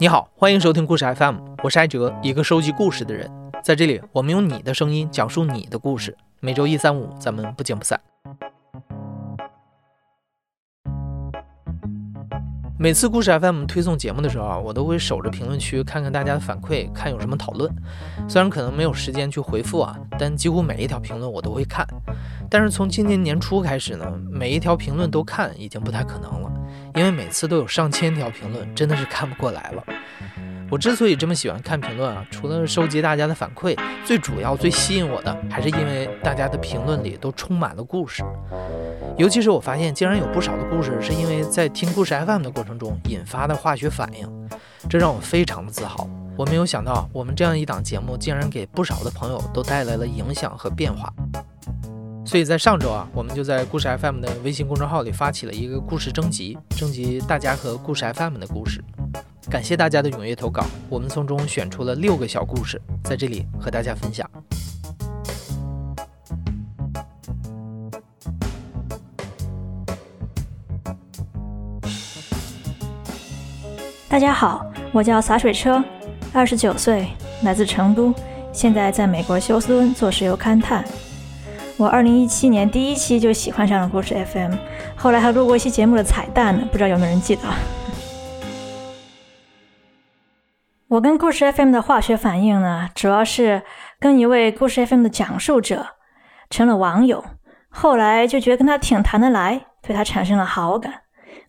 你好，欢迎收听故事 FM，我是艾哲，一个收集故事的人。在这里，我们用你的声音讲述你的故事。每周一、三、五，咱们不见不散。每次故事 FM 推送节目的时候啊，我都会守着评论区看看大家的反馈，看有什么讨论。虽然可能没有时间去回复啊，但几乎每一条评论我都会看。但是从今年年初开始呢，每一条评论都看已经不太可能了，因为每次都有上千条评论，真的是看不过来了。我之所以这么喜欢看评论啊，除了收集大家的反馈，最主要、最吸引我的，还是因为大家的评论里都充满了故事。尤其是我发现，竟然有不少的故事是因为在听故事 FM 的过程中引发的化学反应，这让我非常的自豪。我没有想到，我们这样一档节目，竟然给不少的朋友都带来了影响和变化。所以在上周啊，我们就在故事 FM 的微信公众号里发起了一个故事征集，征集大家和故事 FM 的故事。感谢大家的踊跃投稿，我们从中选出了六个小故事，在这里和大家分享。大家好，我叫洒水车，二十九岁，来自成都，现在在美国休斯敦做石油勘探。我二零一七年第一期就喜欢上了故事 FM，后来还录过一期节目的彩蛋呢，不知道有没有人记得？我跟故事 FM 的化学反应呢，主要是跟一位故事 FM 的讲述者成了网友，后来就觉得跟他挺谈得来，对他产生了好感。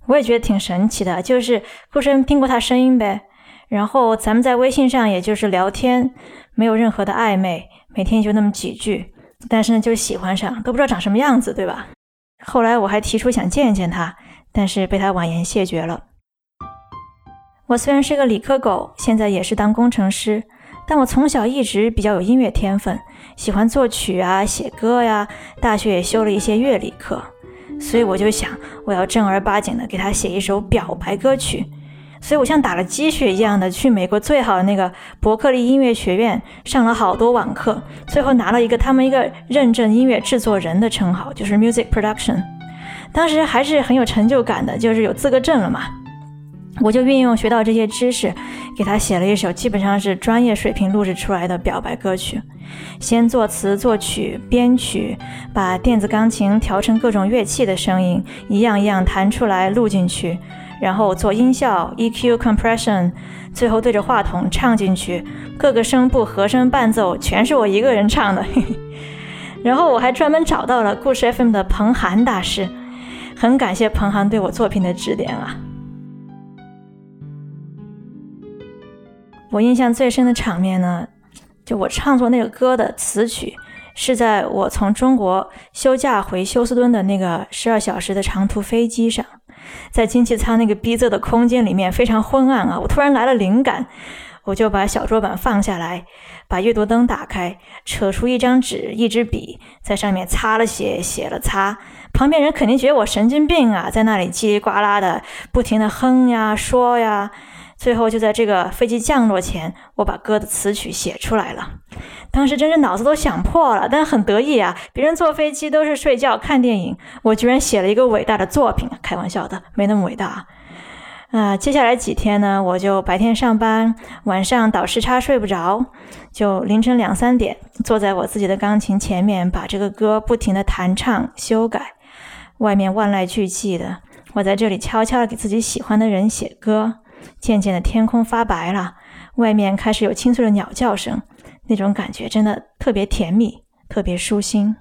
我也觉得挺神奇的，就是故事听过他声音呗，然后咱们在微信上也就是聊天，没有任何的暧昧，每天就那么几句。但是呢，就喜欢上，都不知道长什么样子，对吧？后来我还提出想见见他，但是被他婉言谢绝了。我虽然是个理科狗，现在也是当工程师，但我从小一直比较有音乐天分，喜欢作曲啊、写歌呀，大学也修了一些乐理课，所以我就想，我要正儿八经的给他写一首表白歌曲。所以我像打了鸡血一样的去美国最好的那个伯克利音乐学院上了好多网课，最后拿了一个他们一个认证音乐制作人的称号，就是 music production。当时还是很有成就感的，就是有资格证了嘛。我就运用学到这些知识，给他写了一首基本上是专业水平录制出来的表白歌曲。先作词作曲编曲，把电子钢琴调成各种乐器的声音，一样一样弹出来录进去。然后做音效、EQ、Compression，最后对着话筒唱进去，各个声部、和声、伴奏全是我一个人唱的。然后我还专门找到了故事 FM 的彭涵大师，很感谢彭涵对我作品的指点啊。我印象最深的场面呢，就我唱作那个歌的词曲，是在我从中国休假回休斯敦的那个十二小时的长途飞机上。在经济舱那个逼仄的空间里面非常昏暗啊！我突然来了灵感，我就把小桌板放下来，把阅读灯打开，扯出一张纸、一支笔，在上面擦了写，写了擦。旁边人肯定觉得我神经病啊，在那里叽里呱啦的不停的哼呀说呀。最后就在这个飞机降落前，我把歌的词曲写出来了。当时真是脑子都想破了，但很得意啊！别人坐飞机都是睡觉看电影，我居然写了一个伟大的作品。开玩笑的，没那么伟大。啊，接下来几天呢，我就白天上班，晚上倒时差睡不着，就凌晨两三点坐在我自己的钢琴前面，把这个歌不停的弹唱修改。外面万籁俱寂的，我在这里悄悄的给自己喜欢的人写歌。渐渐的，天空发白了，外面开始有清脆的鸟叫声，那种感觉真的特别甜蜜，特别舒心。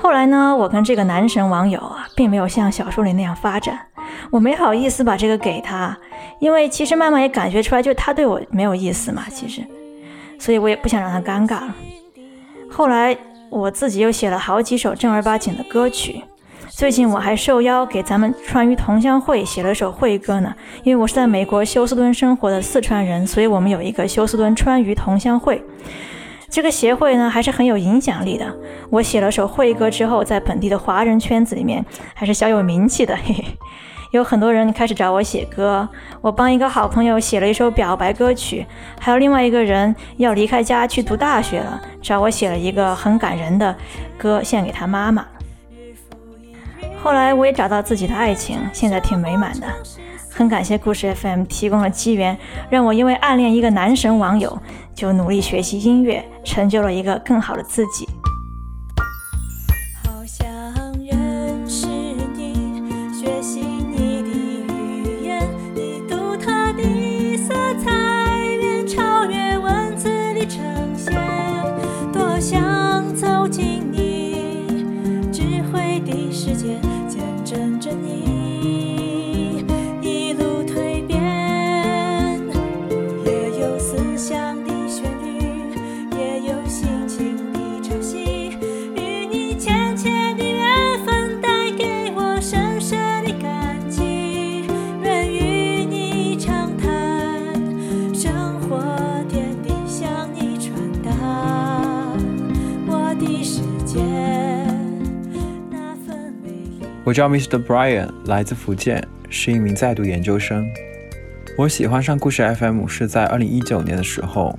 后来呢，我跟这个男神网友啊，并没有像小说里那样发展。我没好意思把这个给他，因为其实慢慢也感觉出来，就他对我没有意思嘛。其实，所以我也不想让他尴尬了。后来我自己又写了好几首正儿八经的歌曲。最近我还受邀给咱们川渝同乡会写了首会歌呢。因为我是在美国休斯敦生活的四川人，所以我们有一个休斯敦川渝同乡会。这个协会呢还是很有影响力的。我写了首会歌之后，在本地的华人圈子里面还是小有名气的。嘿嘿。有很多人开始找我写歌。我帮一个好朋友写了一首表白歌曲，还有另外一个人要离开家去读大学了，找我写了一个很感人的歌献给他妈妈。后来我也找到自己的爱情，现在挺美满的。很感谢故事 FM 提供了机缘，让我因为暗恋一个男神网友，就努力学习音乐，成就了一个更好的自己。我叫 Mr. Brian，来自福建，是一名在读研究生。我喜欢上故事 FM 是在二零一九年的时候。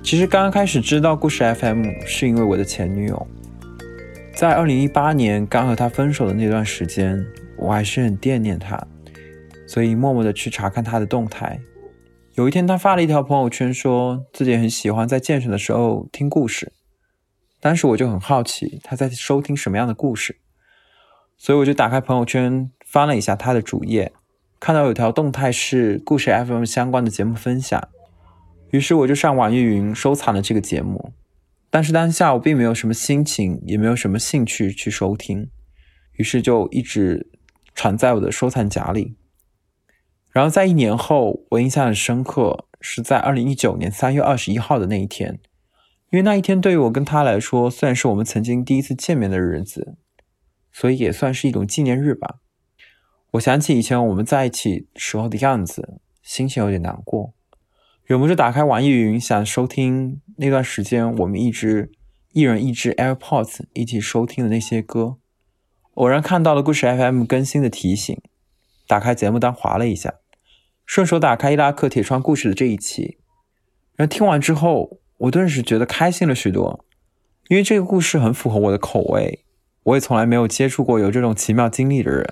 其实刚刚开始知道故事 FM 是因为我的前女友。在二零一八年刚和她分手的那段时间，我还是很惦念她，所以默默的去查看她的动态。有一天，她发了一条朋友圈，说自己很喜欢在健身的时候听故事。当时我就很好奇，她在收听什么样的故事。所以我就打开朋友圈翻了一下他的主页，看到有条动态是故事 FM 相关的节目分享，于是我就上网易云收藏了这个节目。但是当下我并没有什么心情，也没有什么兴趣去收听，于是就一直藏在我的收藏夹里。然后在一年后，我印象很深刻，是在二零一九年三月二十一号的那一天，因为那一天对于我跟他来说，虽然是我们曾经第一次见面的日子。所以也算是一种纪念日吧。我想起以前我们在一起时候的样子，心情有点难过，忍不住打开网易云，想收听那段时间我们一直一人一只 AirPods 一起收听的那些歌。偶然看到了故事 FM 更新的提醒，打开节目单划了一下，顺手打开伊拉克铁窗故事的这一期。然后听完之后，我顿时觉得开心了许多，因为这个故事很符合我的口味。我也从来没有接触过有这种奇妙经历的人，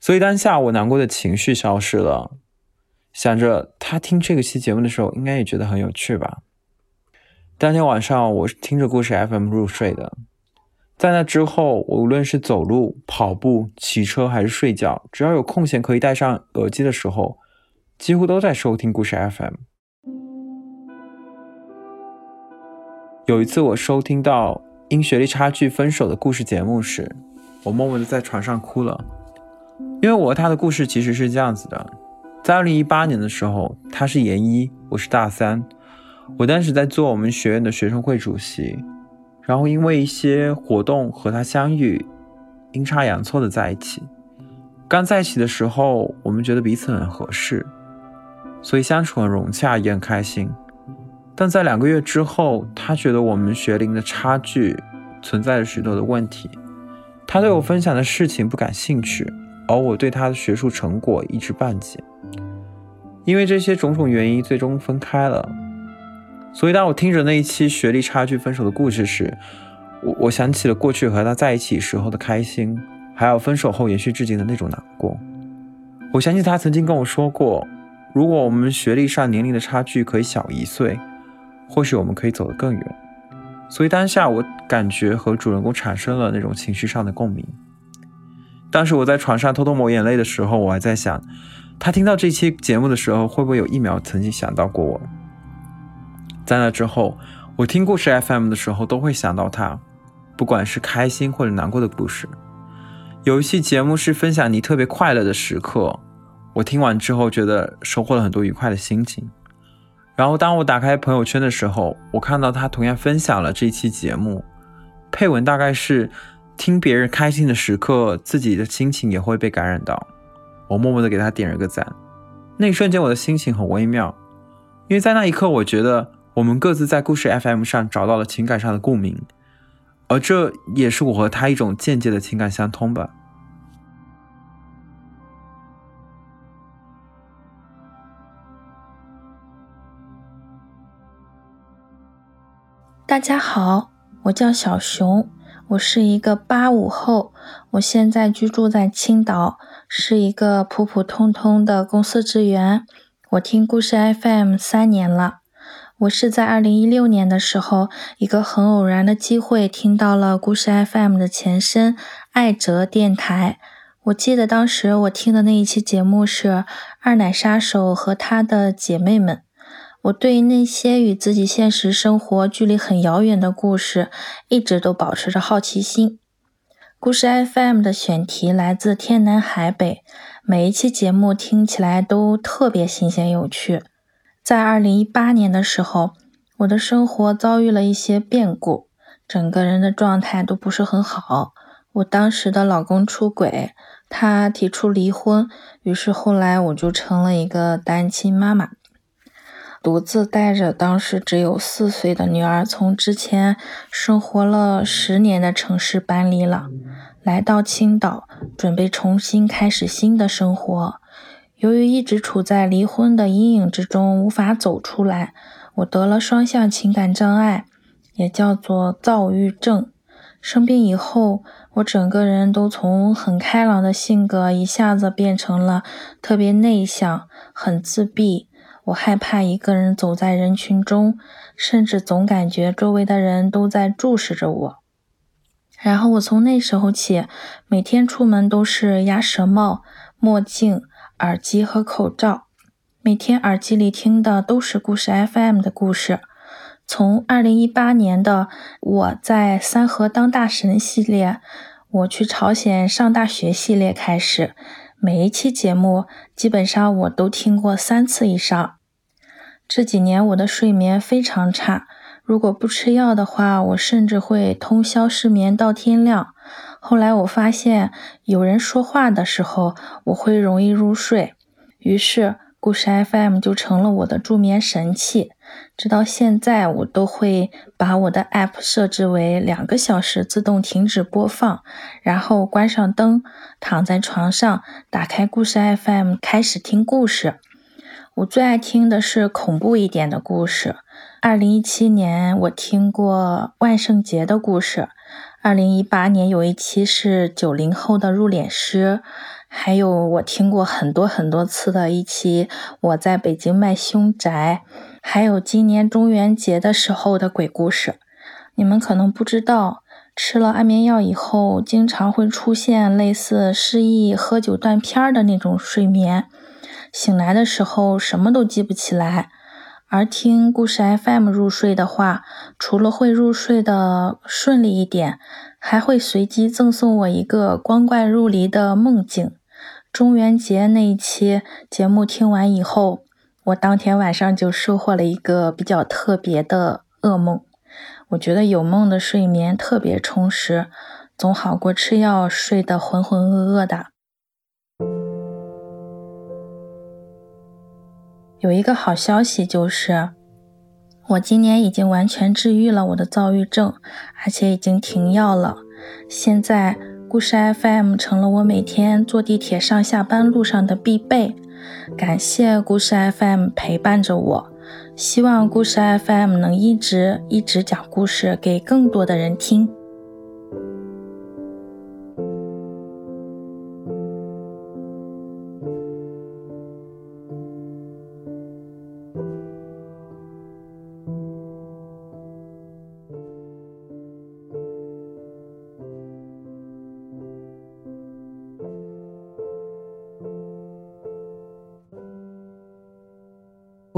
所以当下我难过的情绪消失了。想着他听这个期节目的时候，应该也觉得很有趣吧。当天晚上我是听着故事 FM 入睡的，在那之后，我无论是走路、跑步、骑车还是睡觉，只要有空闲可以戴上耳机的时候，几乎都在收听故事 FM。有一次我收听到。因学历差距分手的故事节目时，我默默的在床上哭了，因为我和他的故事其实是这样子的：在二零一八年的时候，他是研一，我是大三，我当时在做我们学院的学生会主席，然后因为一些活动和他相遇，阴差阳错的在一起。刚在一起的时候，我们觉得彼此很合适，所以相处很融洽，也很开心。但在两个月之后，他觉得我们学龄的差距存在着许多的问题，他对我分享的事情不感兴趣，而我对他的学术成果一知半解。因为这些种种原因，最终分开了。所以当我听着那一期学历差距分手的故事时，我我想起了过去和他在一起时候的开心，还有分手后延续至今的那种难过。我想起他曾经跟我说过，如果我们学历上年龄的差距可以小一岁。或许我们可以走得更远，所以当下我感觉和主人公产生了那种情绪上的共鸣。当时我在床上偷偷抹眼泪的时候，我还在想，他听到这期节目的时候，会不会有一秒曾经想到过我？在那之后，我听故事 FM 的时候，都会想到他，不管是开心或者难过的故事。有一期节目是分享你特别快乐的时刻，我听完之后觉得收获了很多愉快的心情。然后当我打开朋友圈的时候，我看到他同样分享了这一期节目，配文大概是听别人开心的时刻，自己的心情也会被感染到。我默默的给他点了个赞，那一瞬间我的心情很微妙，因为在那一刻我觉得我们各自在故事 FM 上找到了情感上的共鸣，而这也是我和他一种间接的情感相通吧。大家好，我叫小熊，我是一个八五后，我现在居住在青岛，是一个普普通通的公司职员。我听故事 FM 三年了，我是在二零一六年的时候，一个很偶然的机会听到了故事 FM 的前身爱哲电台。我记得当时我听的那一期节目是二奶杀手和他的姐妹们。我对那些与自己现实生活距离很遥远的故事，一直都保持着好奇心。故事 FM 的选题来自天南海北，每一期节目听起来都特别新鲜有趣。在二零一八年的时候，我的生活遭遇了一些变故，整个人的状态都不是很好。我当时的老公出轨。他提出离婚，于是后来我就成了一个单亲妈妈，独自带着当时只有四岁的女儿，从之前生活了十年的城市搬离了，来到青岛，准备重新开始新的生活。由于一直处在离婚的阴影之中，无法走出来，我得了双向情感障碍，也叫做躁郁症。生病以后。我整个人都从很开朗的性格一下子变成了特别内向、很自闭。我害怕一个人走在人群中，甚至总感觉周围的人都在注视着我。然后我从那时候起，每天出门都是鸭舌帽、墨镜、耳机和口罩，每天耳机里听的都是故事 FM 的故事。从二零一八年的我在三河当大神系列，我去朝鲜上大学系列开始，每一期节目基本上我都听过三次以上。这几年我的睡眠非常差，如果不吃药的话，我甚至会通宵失眠到天亮。后来我发现有人说话的时候，我会容易入睡，于是。故事 FM 就成了我的助眠神器，直到现在我都会把我的 App 设置为两个小时自动停止播放，然后关上灯，躺在床上，打开故事 FM 开始听故事。我最爱听的是恐怖一点的故事。二零一七年我听过万圣节的故事，二零一八年有一期是九零后的入殓师。还有我听过很多很多次的一期我在北京卖凶宅，还有今年中元节的时候的鬼故事。你们可能不知道，吃了安眠药以后，经常会出现类似失忆、喝酒断片的那种睡眠，醒来的时候什么都记不起来。而听故事 FM 入睡的话，除了会入睡的顺利一点，还会随机赠送我一个光怪陆离的梦境。中元节那一期节目听完以后，我当天晚上就收获了一个比较特别的噩梦。我觉得有梦的睡眠特别充实，总好过吃药睡得浑浑噩噩的。有一个好消息就是，我今年已经完全治愈了我的躁郁症，而且已经停药了。现在。故事 FM 成了我每天坐地铁上下班路上的必备。感谢故事 FM 陪伴着我，希望故事 FM 能一直一直讲故事给更多的人听。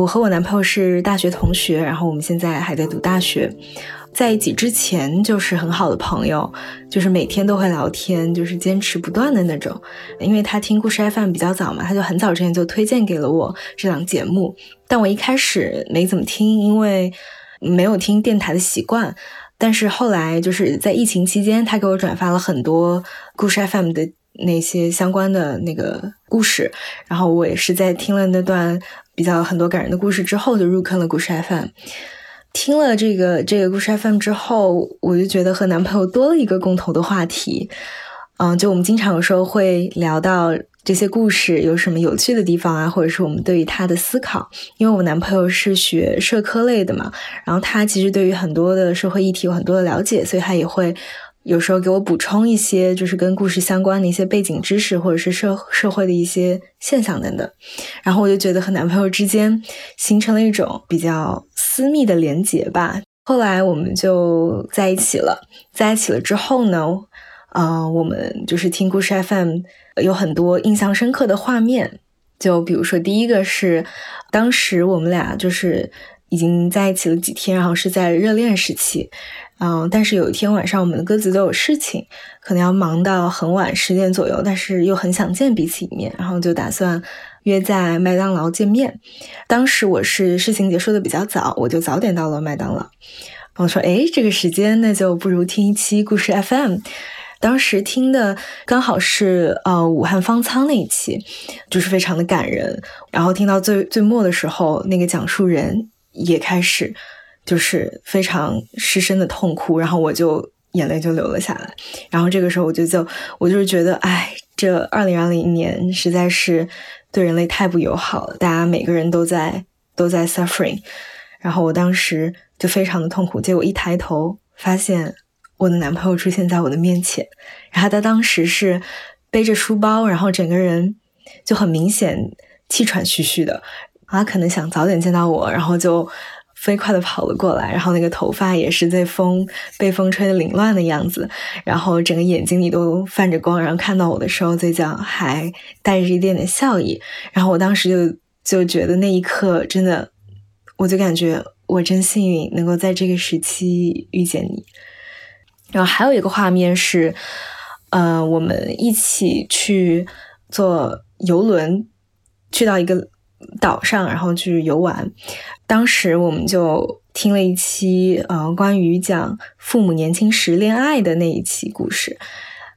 我和我男朋友是大学同学，然后我们现在还在读大学，在一起之前就是很好的朋友，就是每天都会聊天，就是坚持不断的那种。因为他听故事 FM 比较早嘛，他就很早之前就推荐给了我这档节目，但我一开始没怎么听，因为没有听电台的习惯。但是后来就是在疫情期间，他给我转发了很多故事 FM 的那些相关的那个故事，然后我也是在听了那段。比较很多感人的故事之后，就入坑了故事 FM。听了这个这个故事 FM 之后，我就觉得和男朋友多了一个共同的话题。嗯，就我们经常有时候会聊到这些故事有什么有趣的地方啊，或者是我们对于他的思考。因为我男朋友是学社科类的嘛，然后他其实对于很多的社会议题有很多的了解，所以他也会有时候给我补充一些就是跟故事相关的一些背景知识，或者是社社会的一些现象等等。然后我就觉得和男朋友之间形成了一种比较私密的连结吧。后来我们就在一起了，在一起了之后呢，呃，我们就是听故事 FM。有很多印象深刻的画面，就比如说第一个是，当时我们俩就是已经在一起了几天，然后是在热恋时期，嗯，但是有一天晚上我们各自都有事情，可能要忙到很晚十点左右，但是又很想见彼此一面，然后就打算约在麦当劳见面。当时我是事情结束的比较早，我就早点到了麦当劳。我说，哎，这个时间那就不如听一期故事 FM。当时听的刚好是呃武汉方舱那一期，就是非常的感人。然后听到最最末的时候，那个讲述人也开始就是非常失声的痛哭，然后我就眼泪就流了下来。然后这个时候我就就我就是觉得，哎，这二零二零年实在是对人类太不友好了，大家每个人都在都在 suffering。然后我当时就非常的痛苦，结果一抬头发现。我的男朋友出现在我的面前，然后他当时是背着书包，然后整个人就很明显气喘吁吁的，他可能想早点见到我，然后就飞快的跑了过来，然后那个头发也是在风被风吹的凌乱的样子，然后整个眼睛里都泛着光，然后看到我的时候嘴角还带着一点点笑意，然后我当时就就觉得那一刻真的，我就感觉我真幸运能够在这个时期遇见你。然后还有一个画面是，呃，我们一起去坐游轮，去到一个岛上，然后去游玩。当时我们就听了一期，呃，关于讲父母年轻时恋爱的那一期故事，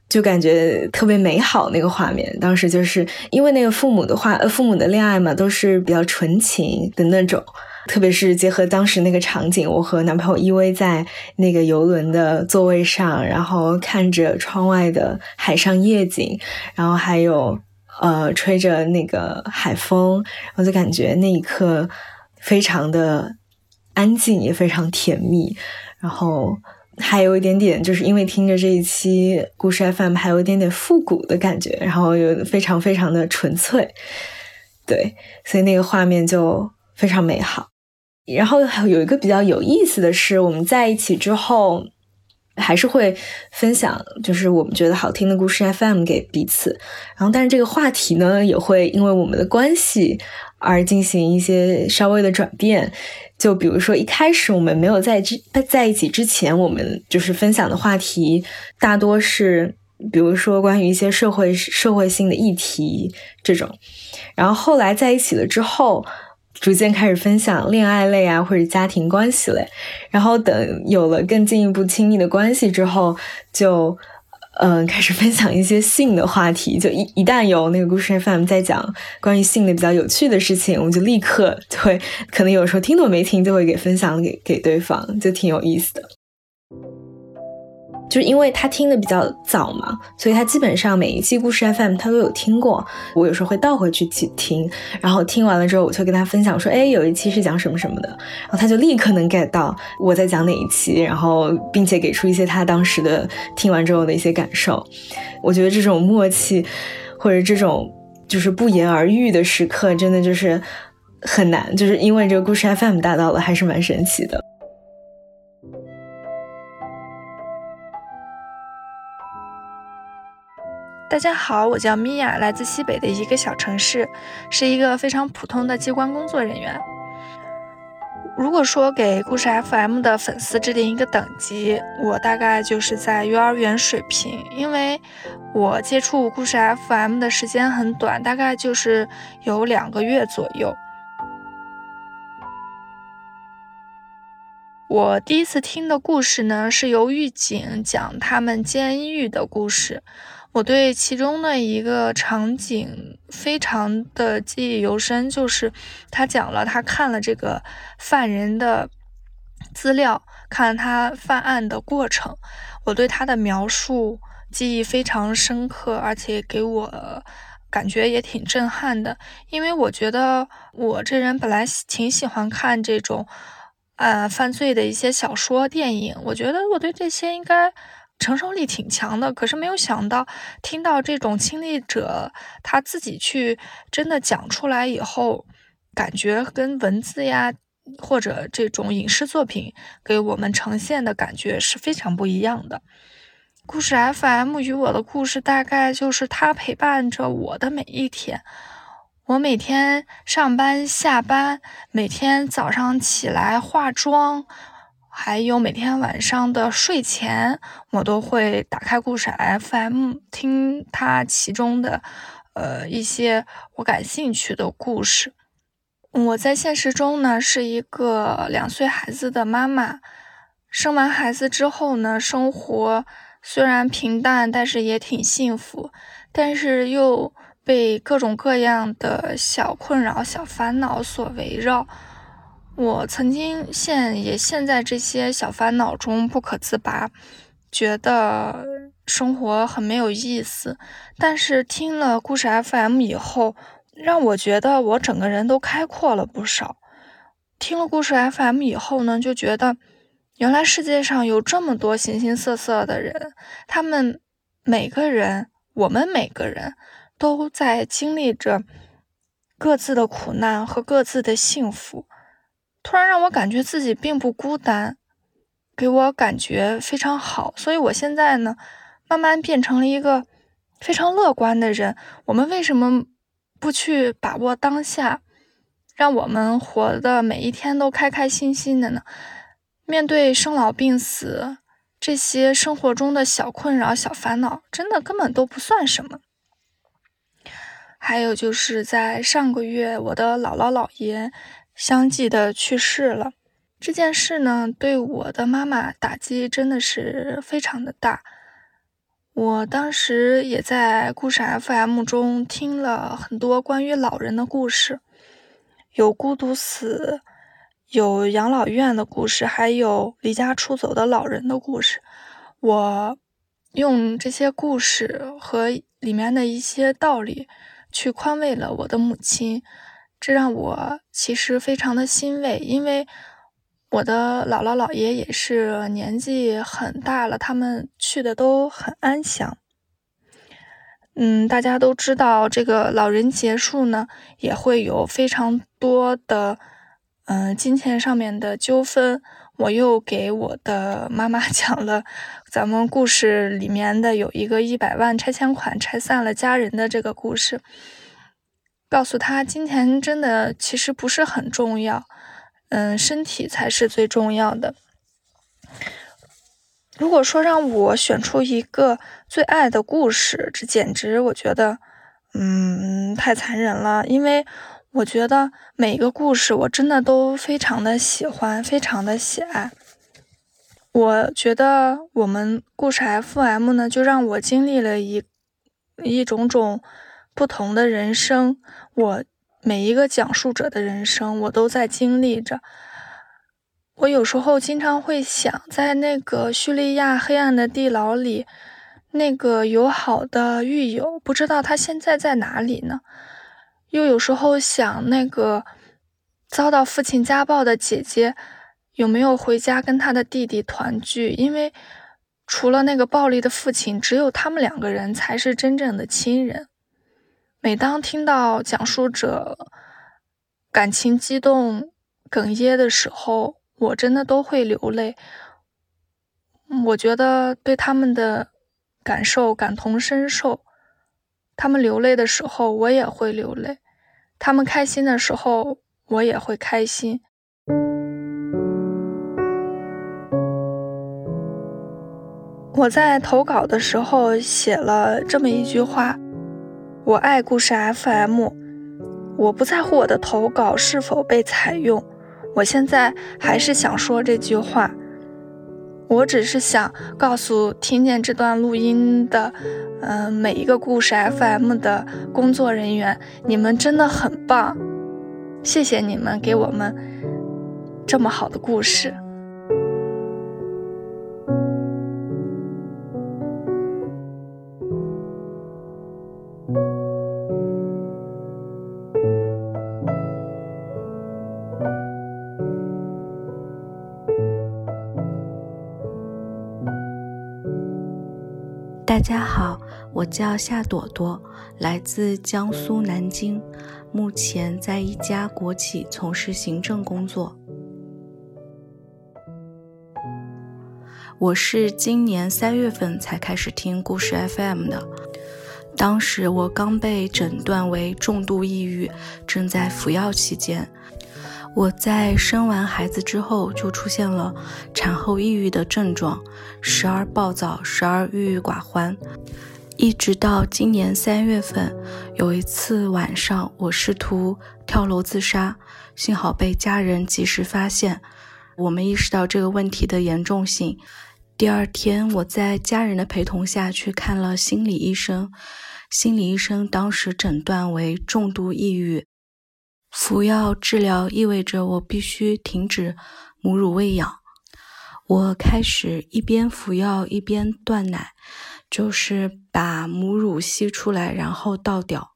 就感觉特别美好。那个画面，当时就是因为那个父母的话，呃，父母的恋爱嘛，都是比较纯情的那种。特别是结合当时那个场景，我和男朋友依偎在那个游轮的座位上，然后看着窗外的海上夜景，然后还有呃吹着那个海风，我就感觉那一刻非常的安静，也非常甜蜜。然后还有一点点，就是因为听着这一期故事 FM，还有一点点复古的感觉，然后又非常非常的纯粹，对，所以那个画面就非常美好。然后还有一个比较有意思的是，我们在一起之后，还是会分享，就是我们觉得好听的故事 FM 给彼此。然后，但是这个话题呢，也会因为我们的关系而进行一些稍微的转变。就比如说，一开始我们没有在之在一起之前，我们就是分享的话题大多是，比如说关于一些社会社会性的议题这种。然后后来在一起了之后。逐渐开始分享恋爱类啊，或者家庭关系类，然后等有了更进一步亲密的关系之后，就嗯开始分享一些性的话题。就一一旦有那个故事 FM 在讲关于性的比较有趣的事情，我们就立刻就会，可能有时候听都没听，就会给分享给给对方，就挺有意思的。就是因为他听的比较早嘛，所以他基本上每一期故事 FM 他都有听过。我有时候会倒回去去听，然后听完了之后，我就跟他分享说：“哎，有一期是讲什么什么的。”然后他就立刻能 get 到我在讲哪一期，然后并且给出一些他当时的听完之后的一些感受。我觉得这种默契，或者这种就是不言而喻的时刻，真的就是很难。就是因为这个故事 FM 达到了，还是蛮神奇的。大家好，我叫米娅，来自西北的一个小城市，是一个非常普通的机关工作人员。如果说给故事 FM 的粉丝制定一个等级，我大概就是在幼儿园水平，因为我接触故事 FM 的时间很短，大概就是有两个月左右。我第一次听的故事呢，是由狱警讲他们监狱的故事。我对其中的一个场景非常的记忆犹深，就是他讲了他看了这个犯人的资料，看他犯案的过程，我对他的描述记忆非常深刻，而且给我感觉也挺震撼的，因为我觉得我这人本来挺喜欢看这种，呃，犯罪的一些小说、电影，我觉得我对这些应该承受力挺强的。可是没有想到，听到这种亲历者他自己去真的讲出来以后，感觉跟文字呀或者这种影视作品给我们呈现的感觉是非常不一样的。故事 FM 与我的故事，大概就是它陪伴着我的每一天。我每天上班、下班，每天早上起来化妆，还有每天晚上的睡前，我都会打开故事 FM，听它其中的呃一些我感兴趣的故事。我在现实中呢，是一个两岁孩子的妈妈。生完孩子之后呢，生活。虽然平淡，但是也挺幸福，但是又被各种各样的小困扰、小烦恼所围绕。我曾经陷也陷在这些小烦恼中不可自拔，觉得生活很没有意思。但是听了故事 FM 以后，让我觉得我整个人都开阔了不少。听了故事 FM 以后呢，就觉得。原来世界上有这么多形形色色的人，他们每个人，我们每个人都在经历着各自的苦难和各自的幸福。突然让我感觉自己并不孤单，给我感觉非常好。所以我现在呢，慢慢变成了一个非常乐观的人。我们为什么不去把握当下，让我们活的每一天都开开心心的呢？面对生老病死这些生活中的小困扰、小烦恼，真的根本都不算什么。还有就是在上个月，我的姥姥姥爷相继的去世了。这件事呢，对我的妈妈打击真的是非常的大。我当时也在故事 FM 中听了很多关于老人的故事，有孤独死。有养老院的故事，还有离家出走的老人的故事。我用这些故事和里面的一些道理去宽慰了我的母亲，这让我其实非常的欣慰，因为我的姥姥姥爷也是年纪很大了，他们去的都很安详。嗯，大家都知道，这个老人结束呢，也会有非常多的。嗯，金钱上面的纠纷，我又给我的妈妈 讲了咱们故事里面的有一个一百万拆迁款拆散了家人的这个故事，告诉他金钱真的其实不是很重要，嗯，身体才是最重要的。如果说让我选出一个最爱的故事，这简直我觉得，嗯，太残忍了，因为。我觉得每一个故事，我真的都非常的喜欢，非常的喜爱。我觉得我们故事 FM 呢，就让我经历了一一种种不同的人生。我每一个讲述者的人生，我都在经历着。我有时候经常会想，在那个叙利亚黑暗的地牢里，那个友好的狱友，不知道他现在在哪里呢？又有时候想，那个遭到父亲家暴的姐姐有没有回家跟她的弟弟团聚？因为除了那个暴力的父亲，只有他们两个人才是真正的亲人。每当听到讲述者感情激动、哽咽的时候，我真的都会流泪。我觉得对他们的感受感同身受。他们流泪的时候，我也会流泪；他们开心的时候，我也会开心。我在投稿的时候写了这么一句话：“我爱故事 FM，我不在乎我的投稿是否被采用。”我现在还是想说这句话。我只是想告诉听见这段录音的，嗯，每一个故事 FM 的工作人员，你们真的很棒，谢谢你们给我们这么好的故事。大家好，我叫夏朵朵，来自江苏南京，目前在一家国企从事行政工作。我是今年三月份才开始听故事 FM 的，当时我刚被诊断为重度抑郁，正在服药期间。我在生完孩子之后就出现了产后抑郁的症状，时而暴躁，时而郁郁寡欢，一直到今年三月份，有一次晚上我试图跳楼自杀，幸好被家人及时发现，我们意识到这个问题的严重性。第二天，我在家人的陪同下去看了心理医生，心理医生当时诊断为重度抑郁。服药治疗意味着我必须停止母乳喂养。我开始一边服药一边断奶，就是把母乳吸出来然后倒掉。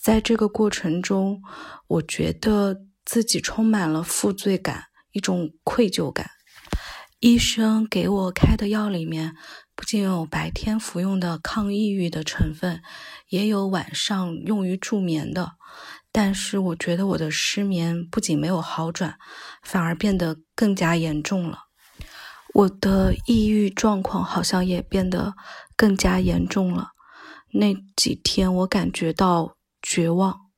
在这个过程中，我觉得自己充满了负罪感，一种愧疚感。医生给我开的药里面不仅有白天服用的抗抑郁的成分，也有晚上用于助眠的。但是我觉得我的失眠不仅没有好转，反而变得更加严重了。我的抑郁状况好像也变得更加严重了。那几天我感觉到绝望。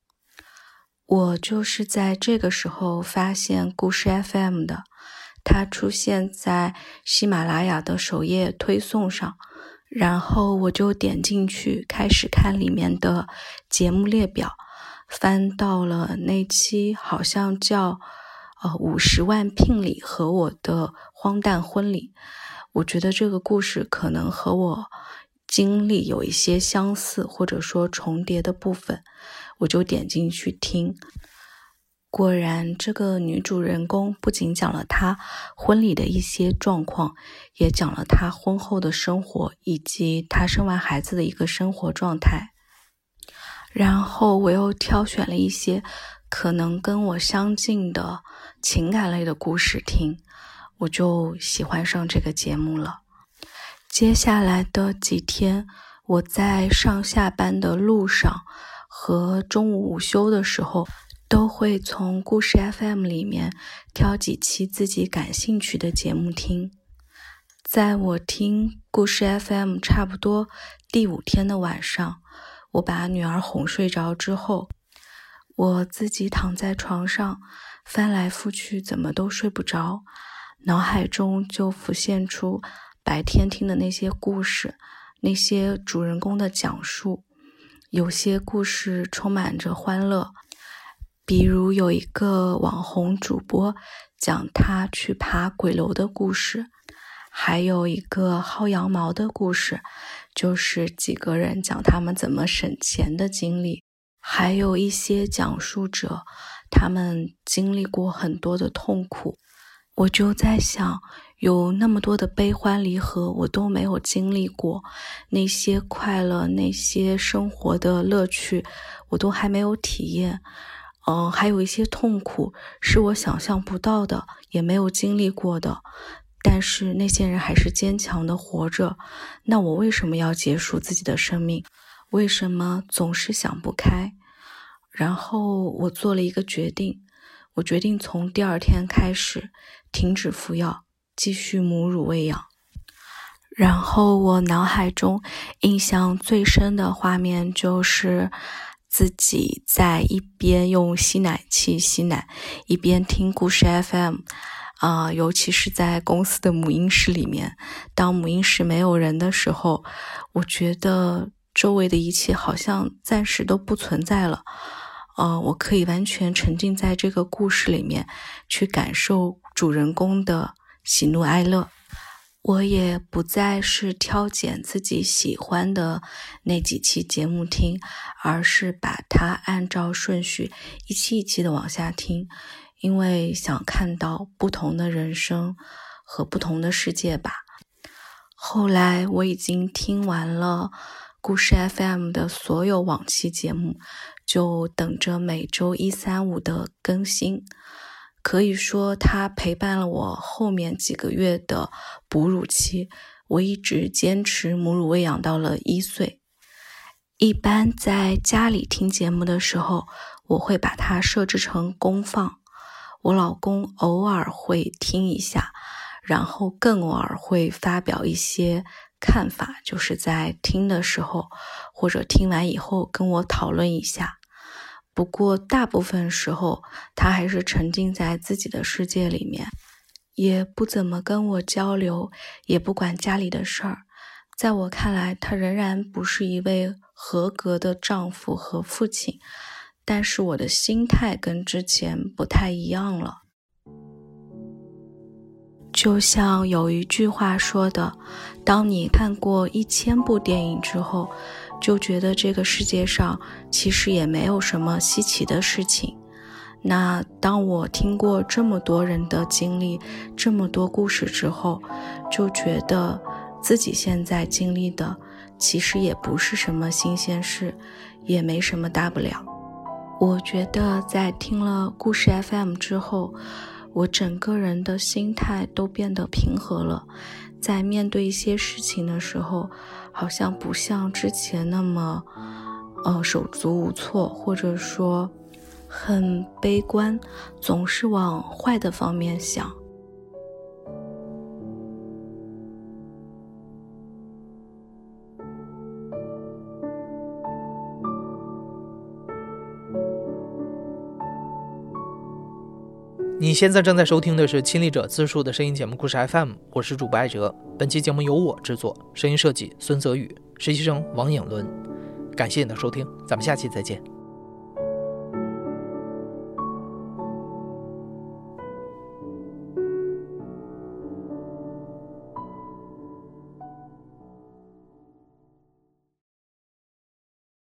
我就是在这个时候发现故事 FM 的，它出现在喜马拉雅的首页推送上，然后我就点进去开始看里面的节目列表。翻到了那期，好像叫“呃五十万聘礼和我的荒诞婚礼”。我觉得这个故事可能和我经历有一些相似，或者说重叠的部分，我就点进去听。果然，这个女主人公不仅讲了她婚礼的一些状况，也讲了她婚后的生活，以及她生完孩子的一个生活状态。然后我又挑选了一些可能跟我相近的情感类的故事听，我就喜欢上这个节目了。接下来的几天，我在上下班的路上和中午午休的时候，都会从故事 FM 里面挑几期自己感兴趣的节目听。在我听故事 FM 差不多第五天的晚上。我把女儿哄睡着之后，我自己躺在床上，翻来覆去，怎么都睡不着，脑海中就浮现出白天听的那些故事，那些主人公的讲述。有些故事充满着欢乐，比如有一个网红主播讲他去爬鬼楼的故事，还有一个薅羊毛的故事。就是几个人讲他们怎么省钱的经历，还有一些讲述者，他们经历过很多的痛苦。我就在想，有那么多的悲欢离合，我都没有经历过；那些快乐，那些生活的乐趣，我都还没有体验。嗯，还有一些痛苦，是我想象不到的，也没有经历过的。但是那些人还是坚强的活着，那我为什么要结束自己的生命？为什么总是想不开？然后我做了一个决定，我决定从第二天开始停止服药，继续母乳喂养。然后我脑海中印象最深的画面就是自己在一边用吸奶器吸奶，一边听故事 FM。啊，尤其是在公司的母婴室里面，当母婴室没有人的时候，我觉得周围的一切好像暂时都不存在了。呃，我可以完全沉浸在这个故事里面，去感受主人公的喜怒哀乐。我也不再是挑拣自己喜欢的那几期节目听，而是把它按照顺序一期一期的往下听。因为想看到不同的人生和不同的世界吧。后来我已经听完了故事 FM 的所有往期节目，就等着每周一、三、五的更新。可以说，它陪伴了我后面几个月的哺乳期。我一直坚持母乳喂养到了一岁。一般在家里听节目的时候，我会把它设置成公放。我老公偶尔会听一下，然后更偶尔会发表一些看法，就是在听的时候或者听完以后跟我讨论一下。不过大部分时候，他还是沉浸在自己的世界里面，也不怎么跟我交流，也不管家里的事儿。在我看来，他仍然不是一位合格的丈夫和父亲。但是我的心态跟之前不太一样了。就像有一句话说的：“当你看过一千部电影之后，就觉得这个世界上其实也没有什么稀奇的事情。”那当我听过这么多人的经历、这么多故事之后，就觉得自己现在经历的其实也不是什么新鲜事，也没什么大不了。我觉得在听了故事 FM 之后，我整个人的心态都变得平和了。在面对一些事情的时候，好像不像之前那么，呃，手足无措，或者说很悲观，总是往坏的方面想。你现在正在收听的是亲历者自述的声音节目《故事 FM》，我是主播艾哲。本期节目由我制作，声音设计孙泽宇，实习生王颖伦。感谢你的收听，咱们下期再见。